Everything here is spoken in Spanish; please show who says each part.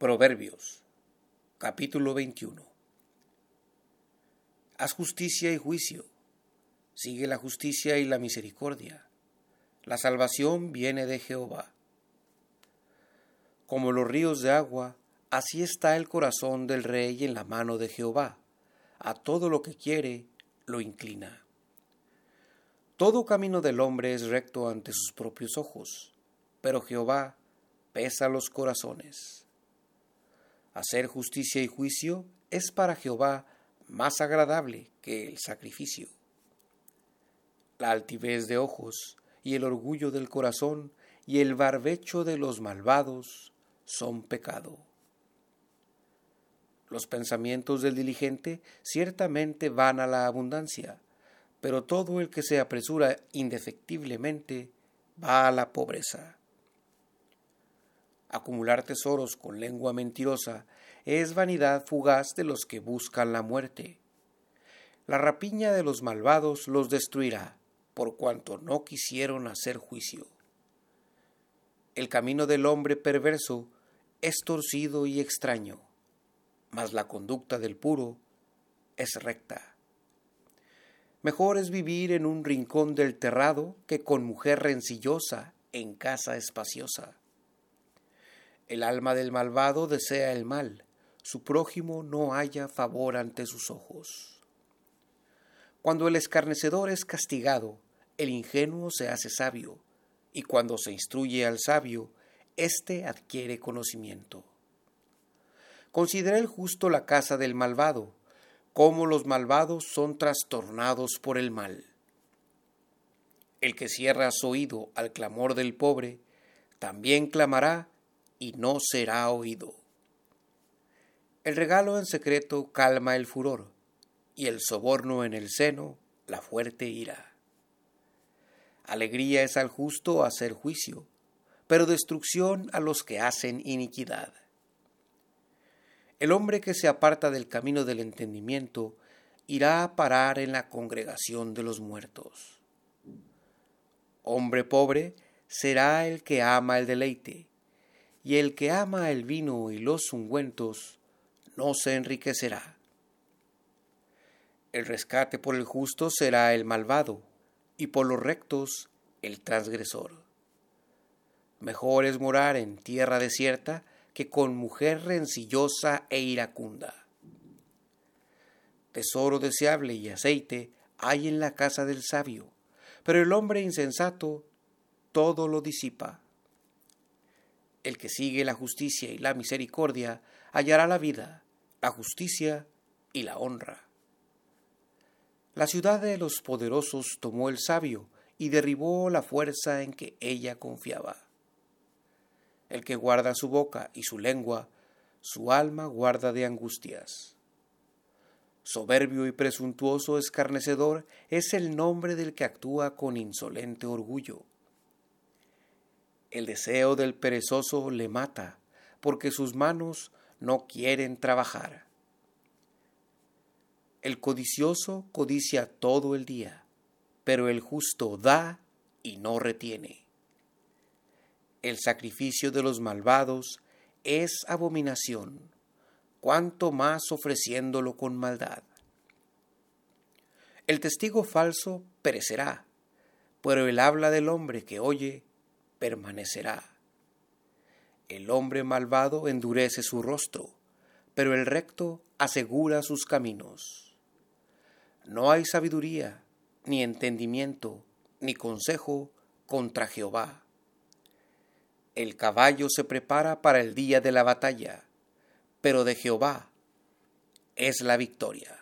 Speaker 1: Proverbios, capítulo 21. Haz justicia y juicio, sigue la justicia y la misericordia. La salvación viene de Jehová. Como los ríos de agua, así está el corazón del rey en la mano de Jehová. A todo lo que quiere, lo inclina. Todo camino del hombre es recto ante sus propios ojos, pero Jehová pesa los corazones. Hacer justicia y juicio es para Jehová más agradable que el sacrificio. La altivez de ojos y el orgullo del corazón y el barbecho de los malvados son pecado. Los pensamientos del diligente ciertamente van a la abundancia, pero todo el que se apresura indefectiblemente va a la pobreza. Acumular tesoros con lengua mentirosa es vanidad fugaz de los que buscan la muerte. La rapiña de los malvados los destruirá, por cuanto no quisieron hacer juicio. El camino del hombre perverso es torcido y extraño, mas la conducta del puro es recta. Mejor es vivir en un rincón del terrado que con mujer rencillosa en casa espaciosa. El alma del malvado desea el mal, su prójimo no haya favor ante sus ojos. Cuando el escarnecedor es castigado, el ingenuo se hace sabio, y cuando se instruye al sabio, éste adquiere conocimiento. Considera el justo la casa del malvado, cómo los malvados son trastornados por el mal. El que cierra su oído al clamor del pobre, también clamará y no será oído. El regalo en secreto calma el furor, y el soborno en el seno la fuerte ira. Alegría es al justo hacer juicio, pero destrucción a los que hacen iniquidad. El hombre que se aparta del camino del entendimiento irá a parar en la congregación de los muertos. Hombre pobre será el que ama el deleite, y el que ama el vino y los ungüentos no se enriquecerá. El rescate por el justo será el malvado, y por los rectos el transgresor. Mejor es morar en tierra desierta que con mujer rencillosa e iracunda. Tesoro deseable y aceite hay en la casa del sabio, pero el hombre insensato todo lo disipa. El que sigue la justicia y la misericordia hallará la vida, la justicia y la honra. La ciudad de los poderosos tomó el sabio y derribó la fuerza en que ella confiaba. El que guarda su boca y su lengua, su alma guarda de angustias. Soberbio y presuntuoso escarnecedor es el nombre del que actúa con insolente orgullo. El deseo del perezoso le mata, porque sus manos no quieren trabajar. El codicioso codicia todo el día, pero el justo da y no retiene. El sacrificio de los malvados es abominación, cuanto más ofreciéndolo con maldad. El testigo falso perecerá, pero el habla del hombre que oye permanecerá. El hombre malvado endurece su rostro, pero el recto asegura sus caminos. No hay sabiduría, ni entendimiento, ni consejo contra Jehová. El caballo se prepara para el día de la batalla, pero de Jehová es la victoria.